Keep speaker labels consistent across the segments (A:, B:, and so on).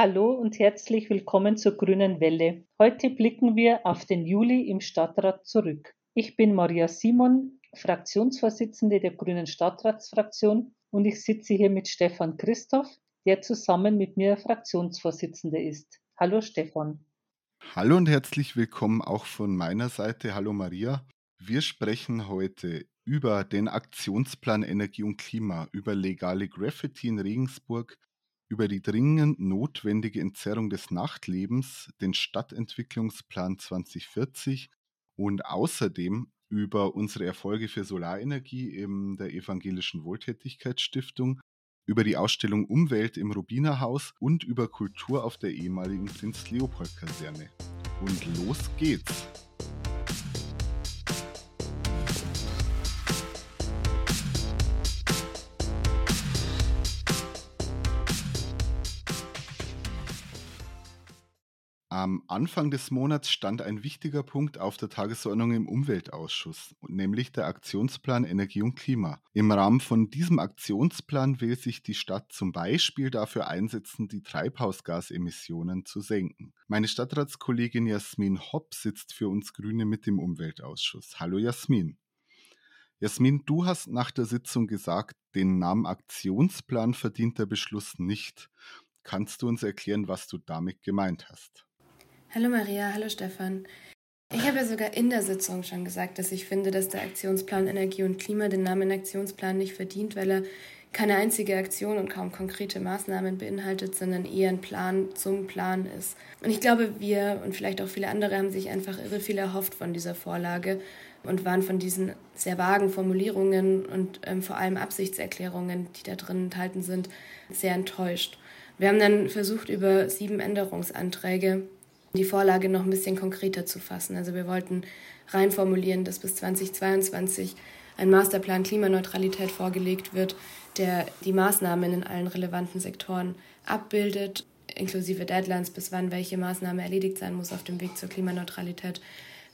A: Hallo und herzlich willkommen zur Grünen Welle. Heute blicken wir auf den Juli im Stadtrat zurück. Ich bin Maria Simon, Fraktionsvorsitzende der Grünen Stadtratsfraktion und ich sitze hier mit Stefan Christoph, der zusammen mit mir Fraktionsvorsitzender ist. Hallo Stefan.
B: Hallo und herzlich willkommen auch von meiner Seite. Hallo Maria. Wir sprechen heute über den Aktionsplan Energie und Klima, über legale Graffiti in Regensburg, über die dringend notwendige Entzerrung des Nachtlebens, den Stadtentwicklungsplan 2040 und außerdem über unsere Erfolge für Solarenergie in der Evangelischen Wohltätigkeitsstiftung, über die Ausstellung Umwelt im Rubinerhaus und über Kultur auf der ehemaligen Prinz-Leopold-Kaserne. Und los geht's! Am Anfang des Monats stand ein wichtiger Punkt auf der Tagesordnung im Umweltausschuss, nämlich der Aktionsplan Energie und Klima. Im Rahmen von diesem Aktionsplan will sich die Stadt zum Beispiel dafür einsetzen, die Treibhausgasemissionen zu senken. Meine Stadtratskollegin Jasmin Hopp sitzt für uns Grüne mit im Umweltausschuss. Hallo Jasmin. Jasmin, du hast nach der Sitzung gesagt, den Namen Aktionsplan verdient der Beschluss nicht. Kannst du uns erklären, was du damit gemeint hast?
C: Hallo Maria, hallo Stefan. Ich habe ja sogar in der Sitzung schon gesagt, dass ich finde, dass der Aktionsplan Energie und Klima den Namen Aktionsplan nicht verdient, weil er keine einzige Aktion und kaum konkrete Maßnahmen beinhaltet, sondern eher ein Plan zum Plan ist. Und ich glaube, wir und vielleicht auch viele andere haben sich einfach irre viel erhofft von dieser Vorlage und waren von diesen sehr vagen Formulierungen und ähm, vor allem Absichtserklärungen, die da drin enthalten sind, sehr enttäuscht. Wir haben dann versucht, über sieben Änderungsanträge die Vorlage noch ein bisschen konkreter zu fassen. Also wir wollten rein formulieren, dass bis 2022 ein Masterplan Klimaneutralität vorgelegt wird, der die Maßnahmen in allen relevanten Sektoren abbildet, inklusive Deadlines, bis wann welche Maßnahme erledigt sein muss auf dem Weg zur Klimaneutralität.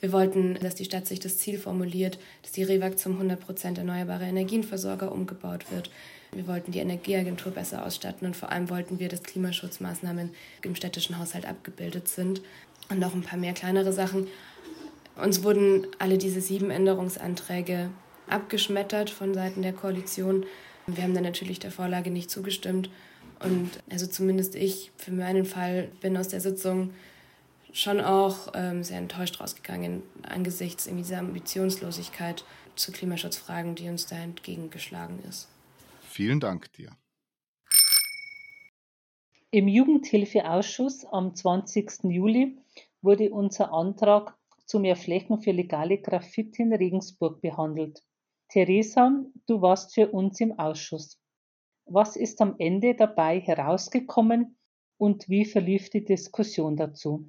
C: Wir wollten, dass die Stadt sich das Ziel formuliert, dass die REWAG zum 100% erneuerbare Energienversorger umgebaut wird. Wir wollten die Energieagentur besser ausstatten und vor allem wollten wir, dass Klimaschutzmaßnahmen im städtischen Haushalt abgebildet sind und noch ein paar mehr kleinere Sachen. Uns wurden alle diese sieben Änderungsanträge abgeschmettert von Seiten der Koalition. Wir haben dann natürlich der Vorlage nicht zugestimmt. Und also zumindest ich, für meinen Fall, bin aus der Sitzung schon auch ähm, sehr enttäuscht rausgegangen angesichts dieser Ambitionslosigkeit zu Klimaschutzfragen, die uns da entgegengeschlagen ist.
B: Vielen Dank dir.
A: Im Jugendhilfeausschuss am 20. Juli wurde unser Antrag zu mehr Flächen für legale Graffiti in Regensburg behandelt. Theresa, du warst für uns im Ausschuss. Was ist am Ende dabei herausgekommen und wie verlief die Diskussion dazu?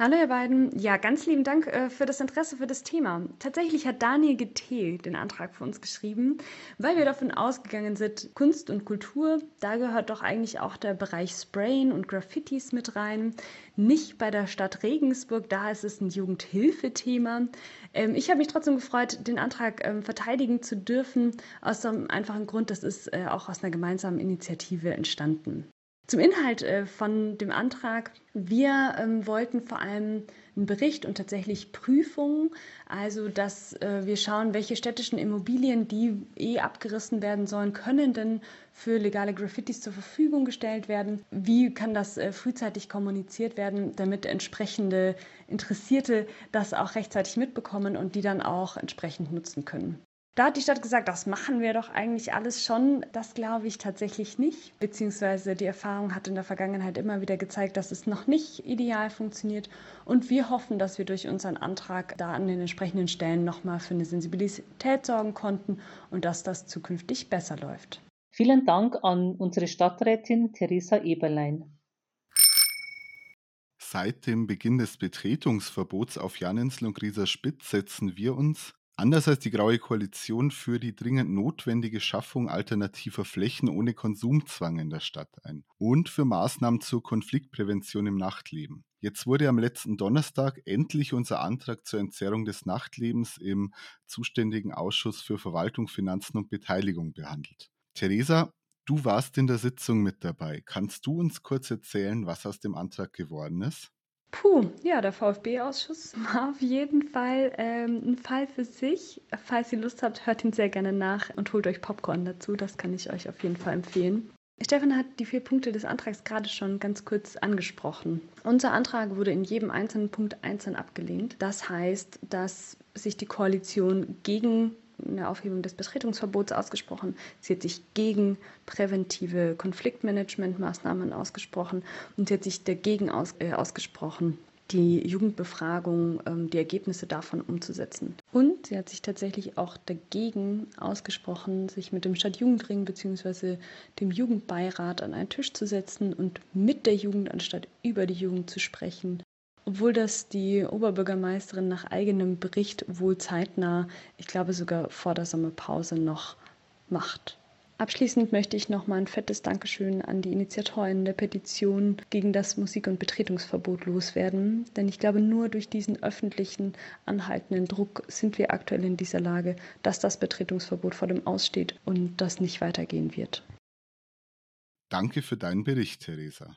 D: Hallo ihr beiden. Ja, ganz lieben Dank äh, für das Interesse für das Thema. Tatsächlich hat Daniel GT den Antrag für uns geschrieben, weil wir davon ausgegangen sind, Kunst und Kultur, da gehört doch eigentlich auch der Bereich Sprayen und Graffitis mit rein. Nicht bei der Stadt Regensburg, da ist es ein Jugendhilfethema. Ähm, ich habe mich trotzdem gefreut, den Antrag ähm, verteidigen zu dürfen, aus dem einfachen Grund, das ist äh, auch aus einer gemeinsamen Initiative entstanden. Zum Inhalt äh, von dem Antrag. Wir ähm, wollten vor allem einen Bericht und tatsächlich Prüfungen, also dass äh, wir schauen, welche städtischen Immobilien, die eh abgerissen werden sollen, können denn für legale Graffitis zur Verfügung gestellt werden. Wie kann das äh, frühzeitig kommuniziert werden, damit entsprechende Interessierte das auch rechtzeitig mitbekommen und die dann auch entsprechend nutzen können. Da hat die Stadt gesagt, das machen wir doch eigentlich alles schon. Das glaube ich tatsächlich nicht. Beziehungsweise die Erfahrung hat in der Vergangenheit immer wieder gezeigt, dass es noch nicht ideal funktioniert. Und wir hoffen, dass wir durch unseren Antrag da an den entsprechenden Stellen nochmal für eine Sensibilität sorgen konnten und dass das zukünftig besser läuft.
A: Vielen Dank an unsere Stadträtin Theresa Eberlein.
B: Seit dem Beginn des Betretungsverbots auf Janinsl und Grieser Spitz setzen wir uns Anders als die Graue Koalition für die dringend notwendige Schaffung alternativer Flächen ohne Konsumzwang in der Stadt ein und für Maßnahmen zur Konfliktprävention im Nachtleben. Jetzt wurde am letzten Donnerstag endlich unser Antrag zur Entzerrung des Nachtlebens im zuständigen Ausschuss für Verwaltung, Finanzen und Beteiligung behandelt. Theresa, Du warst in der Sitzung mit dabei. Kannst du uns kurz erzählen, was aus dem Antrag geworden ist?
D: Puh, ja, der VfB-Ausschuss war auf jeden Fall ähm, ein Fall für sich. Falls ihr Lust habt, hört ihn sehr gerne nach und holt euch Popcorn dazu. Das kann ich euch auf jeden Fall empfehlen. Stefan hat die vier Punkte des Antrags gerade schon ganz kurz angesprochen. Unser Antrag wurde in jedem einzelnen Punkt einzeln abgelehnt. Das heißt, dass sich die Koalition gegen eine Aufhebung des Betretungsverbots ausgesprochen. Sie hat sich gegen präventive Konfliktmanagementmaßnahmen ausgesprochen und sie hat sich dagegen aus, äh, ausgesprochen, die Jugendbefragung, ähm, die Ergebnisse davon umzusetzen. Und sie hat sich tatsächlich auch dagegen ausgesprochen, sich mit dem Stadtjugendring bzw. dem Jugendbeirat an einen Tisch zu setzen und mit der Jugend anstatt über die Jugend zu sprechen obwohl das die Oberbürgermeisterin nach eigenem Bericht wohl zeitnah, ich glaube sogar vor der Sommerpause noch macht. Abschließend möchte ich noch mal ein fettes Dankeschön an die Initiatoren der Petition gegen das Musik- und Betretungsverbot loswerden, denn ich glaube, nur durch diesen öffentlichen, anhaltenden Druck sind wir aktuell in dieser Lage, dass das Betretungsverbot vor dem Aussteht und das nicht weitergehen wird.
B: Danke für deinen Bericht, Theresa.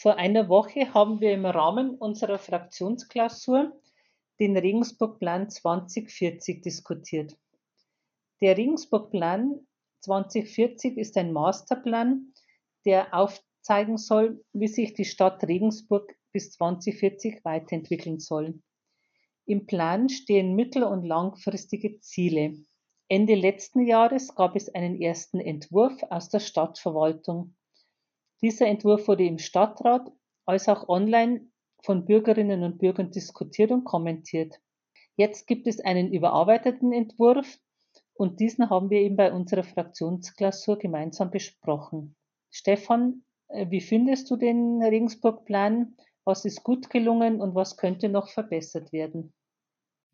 A: Vor einer Woche haben wir im Rahmen unserer Fraktionsklausur den Regensburg-Plan 2040 diskutiert. Der Regensburg-Plan 2040 ist ein Masterplan, der aufzeigen soll, wie sich die Stadt Regensburg bis 2040 weiterentwickeln soll. Im Plan stehen mittel- und langfristige Ziele. Ende letzten Jahres gab es einen ersten Entwurf aus der Stadtverwaltung. Dieser Entwurf wurde im Stadtrat als auch online von Bürgerinnen und Bürgern diskutiert und kommentiert. Jetzt gibt es einen überarbeiteten Entwurf und diesen haben wir eben bei unserer Fraktionsklausur gemeinsam besprochen. Stefan, äh, wie findest du den Regensburg-Plan? Was ist gut gelungen und was könnte noch verbessert werden?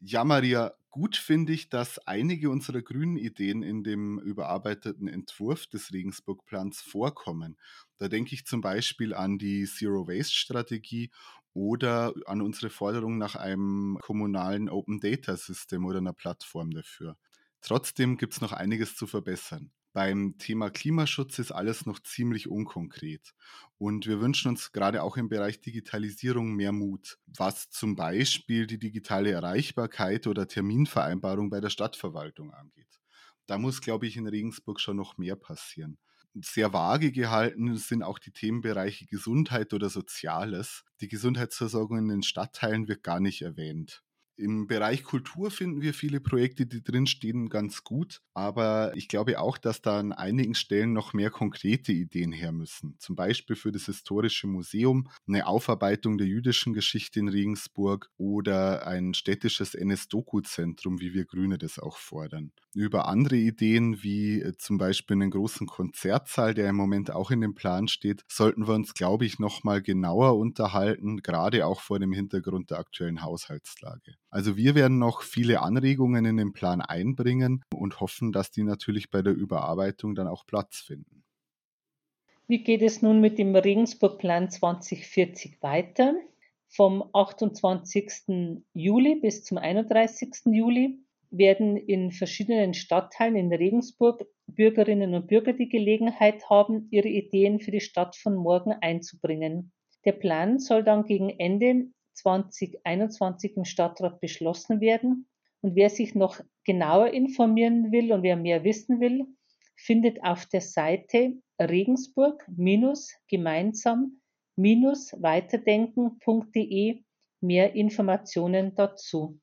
B: Ja, Maria, gut finde ich, dass einige unserer grünen Ideen in dem überarbeiteten Entwurf des Regensburg-Plans vorkommen. Da denke ich zum Beispiel an die Zero-Waste-Strategie oder an unsere Forderung nach einem kommunalen Open-Data-System oder einer Plattform dafür. Trotzdem gibt es noch einiges zu verbessern. Beim Thema Klimaschutz ist alles noch ziemlich unkonkret. Und wir wünschen uns gerade auch im Bereich Digitalisierung mehr Mut, was zum Beispiel die digitale Erreichbarkeit oder Terminvereinbarung bei der Stadtverwaltung angeht. Da muss, glaube ich, in Regensburg schon noch mehr passieren. Sehr vage gehalten sind auch die Themenbereiche Gesundheit oder Soziales. Die Gesundheitsversorgung in den Stadtteilen wird gar nicht erwähnt. Im Bereich Kultur finden wir viele Projekte, die drinstehen, ganz gut. Aber ich glaube auch, dass da an einigen Stellen noch mehr konkrete Ideen her müssen. Zum Beispiel für das Historische Museum, eine Aufarbeitung der jüdischen Geschichte in Regensburg oder ein städtisches NS-Doku-Zentrum, wie wir Grüne das auch fordern. Über andere Ideen, wie äh, zum Beispiel einen großen Konzertsaal, der im Moment auch in dem Plan steht, sollten wir uns, glaube ich, nochmal genauer unterhalten, gerade auch vor dem Hintergrund der aktuellen Haushaltslage. Also wir werden noch viele Anregungen in den Plan einbringen und hoffen, dass die natürlich bei der Überarbeitung dann auch Platz finden.
A: Wie geht es nun mit dem Regensburg-Plan 2040 weiter? Vom 28. Juli bis zum 31. Juli werden in verschiedenen Stadtteilen in Regensburg Bürgerinnen und Bürger die Gelegenheit haben, ihre Ideen für die Stadt von morgen einzubringen. Der Plan soll dann gegen Ende 2021 im Stadtrat beschlossen werden. Und wer sich noch genauer informieren will und wer mehr wissen will, findet auf der Seite regensburg-gemeinsam-weiterdenken.de mehr Informationen dazu.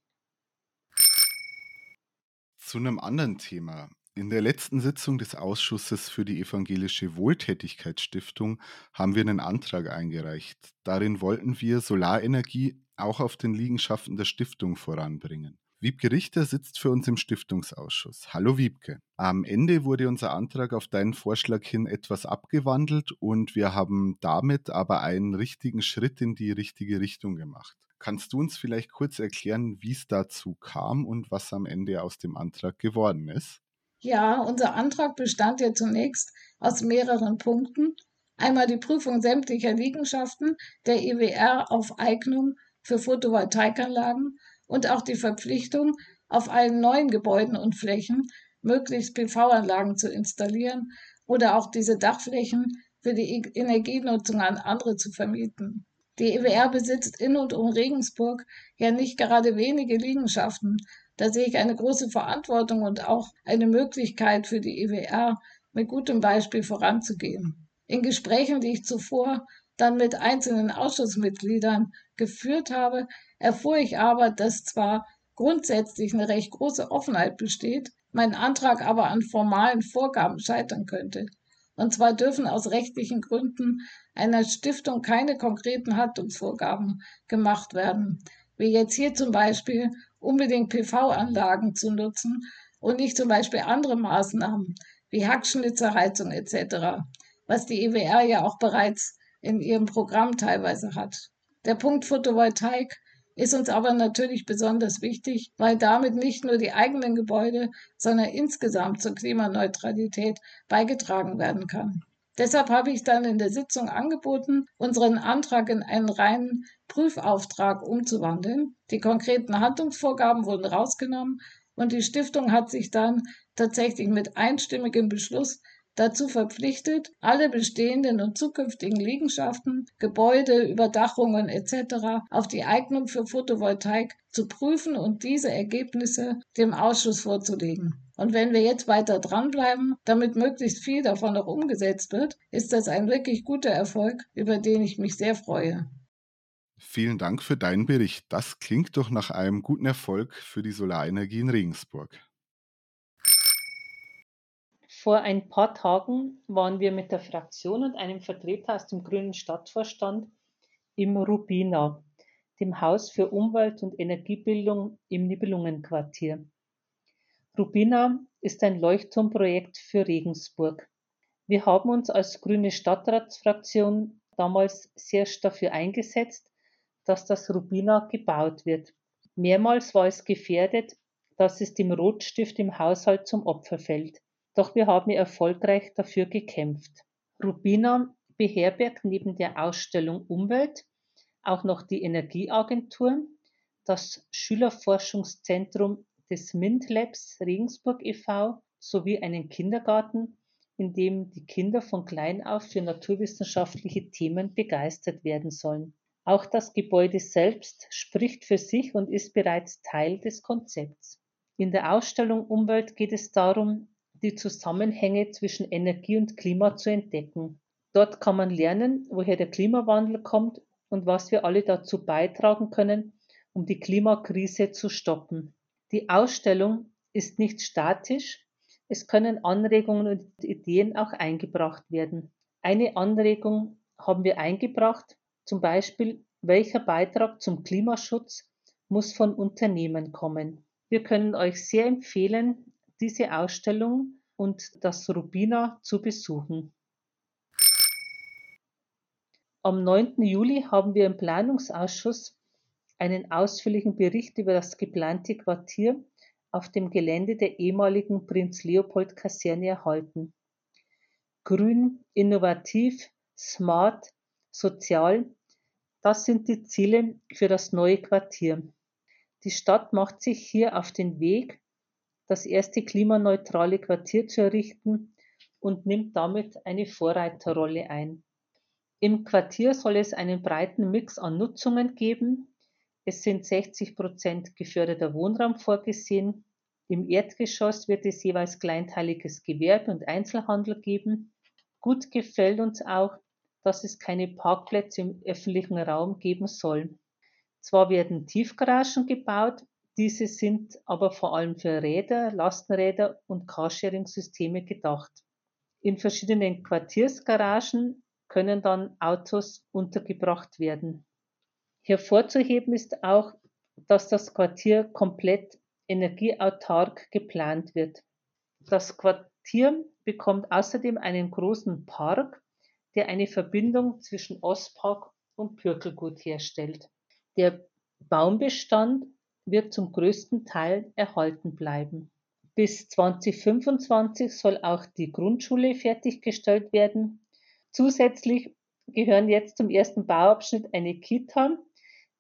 B: Zu einem anderen Thema. In der letzten Sitzung des Ausschusses für die Evangelische Wohltätigkeitsstiftung haben wir einen Antrag eingereicht. Darin wollten wir Solarenergie auch auf den Liegenschaften der Stiftung voranbringen. Wiebke Richter sitzt für uns im Stiftungsausschuss. Hallo Wiebke. Am Ende wurde unser Antrag auf deinen Vorschlag hin etwas abgewandelt und wir haben damit aber einen richtigen Schritt in die richtige Richtung gemacht. Kannst du uns vielleicht kurz erklären, wie es dazu kam und was am Ende aus dem Antrag geworden ist?
E: Ja, unser Antrag bestand ja zunächst aus mehreren Punkten. Einmal die Prüfung sämtlicher Liegenschaften der EWR auf Eignung für Photovoltaikanlagen und auch die Verpflichtung, auf allen neuen Gebäuden und Flächen möglichst PV-Anlagen zu installieren oder auch diese Dachflächen für die e-, Energienutzung an andere zu vermieten. Die EWR besitzt in und um Regensburg ja nicht gerade wenige Liegenschaften. Da sehe ich eine große Verantwortung und auch eine Möglichkeit für die EWR, mit gutem Beispiel voranzugehen. In Gesprächen, die ich zuvor dann mit einzelnen Ausschussmitgliedern geführt habe, erfuhr ich aber, dass zwar grundsätzlich eine recht große Offenheit besteht, mein Antrag aber an formalen Vorgaben scheitern könnte. Und zwar dürfen aus rechtlichen Gründen einer Stiftung keine konkreten Handlungsvorgaben gemacht werden, wie jetzt hier zum Beispiel unbedingt PV-Anlagen zu nutzen und nicht zum Beispiel andere Maßnahmen wie Hackschnitzerheizung etc., was die EWR ja auch bereits in ihrem Programm teilweise hat. Der Punkt Photovoltaik ist uns aber natürlich besonders wichtig, weil damit nicht nur die eigenen Gebäude, sondern insgesamt zur Klimaneutralität beigetragen werden kann. Deshalb habe ich dann in der Sitzung angeboten, unseren Antrag in einen reinen Prüfauftrag umzuwandeln. Die konkreten Handlungsvorgaben wurden rausgenommen und die Stiftung hat sich dann tatsächlich mit einstimmigem Beschluss dazu verpflichtet, alle bestehenden und zukünftigen Liegenschaften, Gebäude, Überdachungen etc. auf die Eignung für Photovoltaik zu prüfen und diese Ergebnisse dem Ausschuss vorzulegen. Und wenn wir jetzt weiter dranbleiben, damit möglichst viel davon noch umgesetzt wird, ist das ein wirklich guter Erfolg, über den ich mich sehr freue.
B: Vielen Dank für deinen Bericht. Das klingt doch nach einem guten Erfolg für die Solarenergie in Regensburg.
A: Vor ein paar Tagen waren wir mit der Fraktion und einem Vertreter aus dem Grünen Stadtvorstand im Rubina, dem Haus für Umwelt- und Energiebildung im Nibelungenquartier. Rubina ist ein Leuchtturmprojekt für Regensburg. Wir haben uns als grüne Stadtratsfraktion damals sehr dafür eingesetzt, dass das Rubina gebaut wird. Mehrmals war es gefährdet, dass es dem Rotstift im Haushalt zum Opfer fällt. Doch wir haben erfolgreich dafür gekämpft. Rubina beherbergt neben der Ausstellung Umwelt auch noch die Energieagentur, das Schülerforschungszentrum des MINT Labs Regensburg e.V. sowie einen Kindergarten, in dem die Kinder von klein auf für naturwissenschaftliche Themen begeistert werden sollen. Auch das Gebäude selbst spricht für sich und ist bereits Teil des Konzepts. In der Ausstellung Umwelt geht es darum, die Zusammenhänge zwischen Energie und Klima zu entdecken. Dort kann man lernen, woher der Klimawandel kommt und was wir alle dazu beitragen können, um die Klimakrise zu stoppen. Die Ausstellung ist nicht statisch, es können Anregungen und Ideen auch eingebracht werden. Eine Anregung haben wir eingebracht, zum Beispiel, welcher Beitrag zum Klimaschutz muss von Unternehmen kommen. Wir können euch sehr empfehlen, diese Ausstellung und das Rubina zu besuchen. Am 9. Juli haben wir im Planungsausschuss einen ausführlichen Bericht über das geplante Quartier auf dem Gelände der ehemaligen Prinz Leopold Kaserne erhalten. Grün, innovativ, smart, sozial, das sind die Ziele für das neue Quartier. Die Stadt macht sich hier auf den Weg, das erste klimaneutrale Quartier zu errichten und nimmt damit eine Vorreiterrolle ein. Im Quartier soll es einen breiten Mix an Nutzungen geben. Es sind 60 Prozent geförderter Wohnraum vorgesehen. Im Erdgeschoss wird es jeweils kleinteiliges Gewerbe und Einzelhandel geben. Gut gefällt uns auch, dass es keine Parkplätze im öffentlichen Raum geben soll. Zwar werden Tiefgaragen gebaut, diese sind aber vor allem für Räder, Lastenräder und Carsharing-Systeme gedacht. In verschiedenen Quartiersgaragen können dann Autos untergebracht werden. Hervorzuheben ist auch, dass das Quartier komplett energieautark geplant wird. Das Quartier bekommt außerdem einen großen Park, der eine Verbindung zwischen Ostpark und Pürkelgut herstellt. Der Baumbestand wird zum größten Teil erhalten bleiben. Bis 2025 soll auch die Grundschule fertiggestellt werden. Zusätzlich gehören jetzt zum ersten Bauabschnitt eine Kita,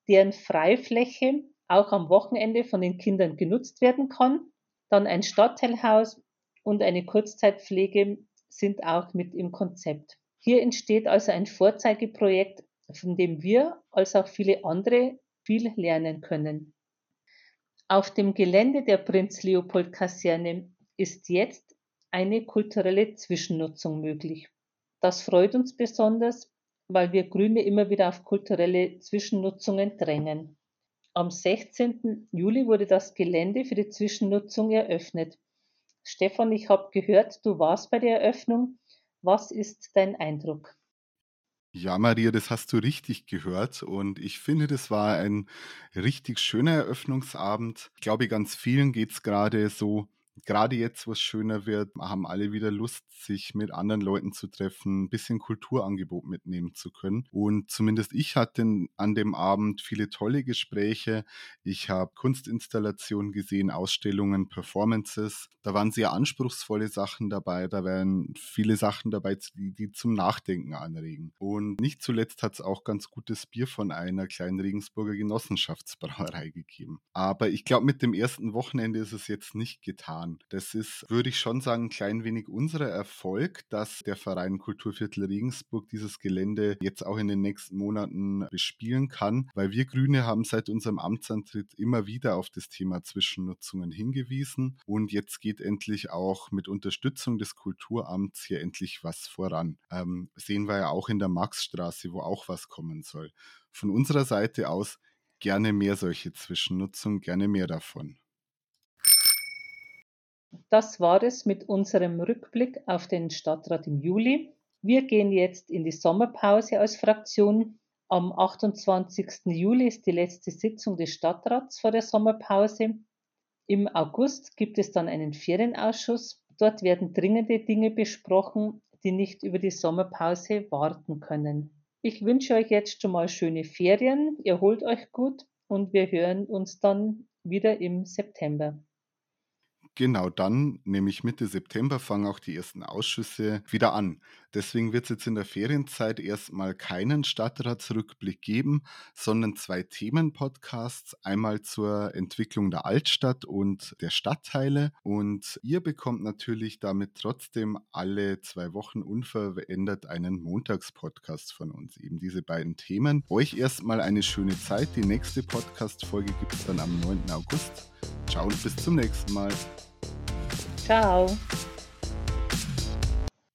A: deren Freifläche auch am Wochenende von den Kindern genutzt werden kann, dann ein Stadtteilhaus und eine Kurzzeitpflege sind auch mit im Konzept. Hier entsteht also ein Vorzeigeprojekt, von dem wir als auch viele andere viel lernen können. Auf dem Gelände der Prinz Leopold Kaserne ist jetzt eine kulturelle Zwischennutzung möglich. Das freut uns besonders, weil wir Grüne immer wieder auf kulturelle Zwischennutzungen drängen. Am 16. Juli wurde das Gelände für die Zwischennutzung eröffnet. Stefan, ich habe gehört, du warst bei der Eröffnung. Was ist dein Eindruck?
B: Ja, Maria, das hast du richtig gehört und ich finde, das war ein richtig schöner Eröffnungsabend. Ich glaube, ganz vielen geht es gerade so, gerade jetzt, wo es schöner wird, haben alle wieder Lust, sich mit anderen Leuten zu treffen, ein bisschen Kulturangebot mitnehmen zu können. Und zumindest ich hatte an dem Abend viele tolle Gespräche. Ich habe Kunstinstallationen gesehen, Ausstellungen, Performances. Da waren sehr anspruchsvolle Sachen dabei. Da waren viele Sachen dabei, die, die zum Nachdenken anregen. Und nicht zuletzt hat es auch ganz gutes Bier von einer kleinen Regensburger Genossenschaftsbrauerei gegeben. Aber ich glaube, mit dem ersten Wochenende ist es jetzt nicht getan getan. Das ist, würde ich schon sagen, ein klein wenig unser Erfolg, dass der Verein Kulturviertel Regensburg dieses Gelände jetzt auch in den nächsten Monaten bespielen kann, weil wir Grüne haben seit unserem Amtsantritt immer wieder auf das Thema Zwischennutzungen hingewiesen und jetzt geht endlich auch mit Unterstützung des Kulturamts hier endlich was voran. Ähm, sehen wir ja auch in der Maxstraße, wo auch was kommen soll. Von unserer Seite aus gerne mehr solche Zwischennutzung, gerne mehr davon.
A: Das war es mit unserem Rückblick auf den Stadtrat im Juli. Wir gehen jetzt in die Sommerpause als Fraktion. Am 28. Juli ist die letzte Sitzung des Stadtrats vor der Sommerpause. Im August gibt es dann einen Ferienausschuss. Dort werden dringende Dinge besprochen, die nicht über die Sommerpause warten können. Ich wünsche euch jetzt schon mal schöne Ferien, ihr holt euch gut und wir hören uns dann wieder im September.
B: Genau dann, nämlich Mitte September, fangen auch die ersten Ausschüsse wieder an. Deswegen wird es jetzt in der Ferienzeit erstmal keinen Stadtratsrückblick geben, sondern zwei Themenpodcasts. Einmal zur Entwicklung der Altstadt und der Stadtteile. Und ihr bekommt natürlich damit trotzdem alle zwei Wochen unverändert einen Montagspodcast von uns. Eben diese beiden Themen. Euch erstmal eine schöne Zeit. Die nächste Podcast-Folge gibt es dann am 9. August. Ciao und bis zum nächsten Mal.
A: Ciao.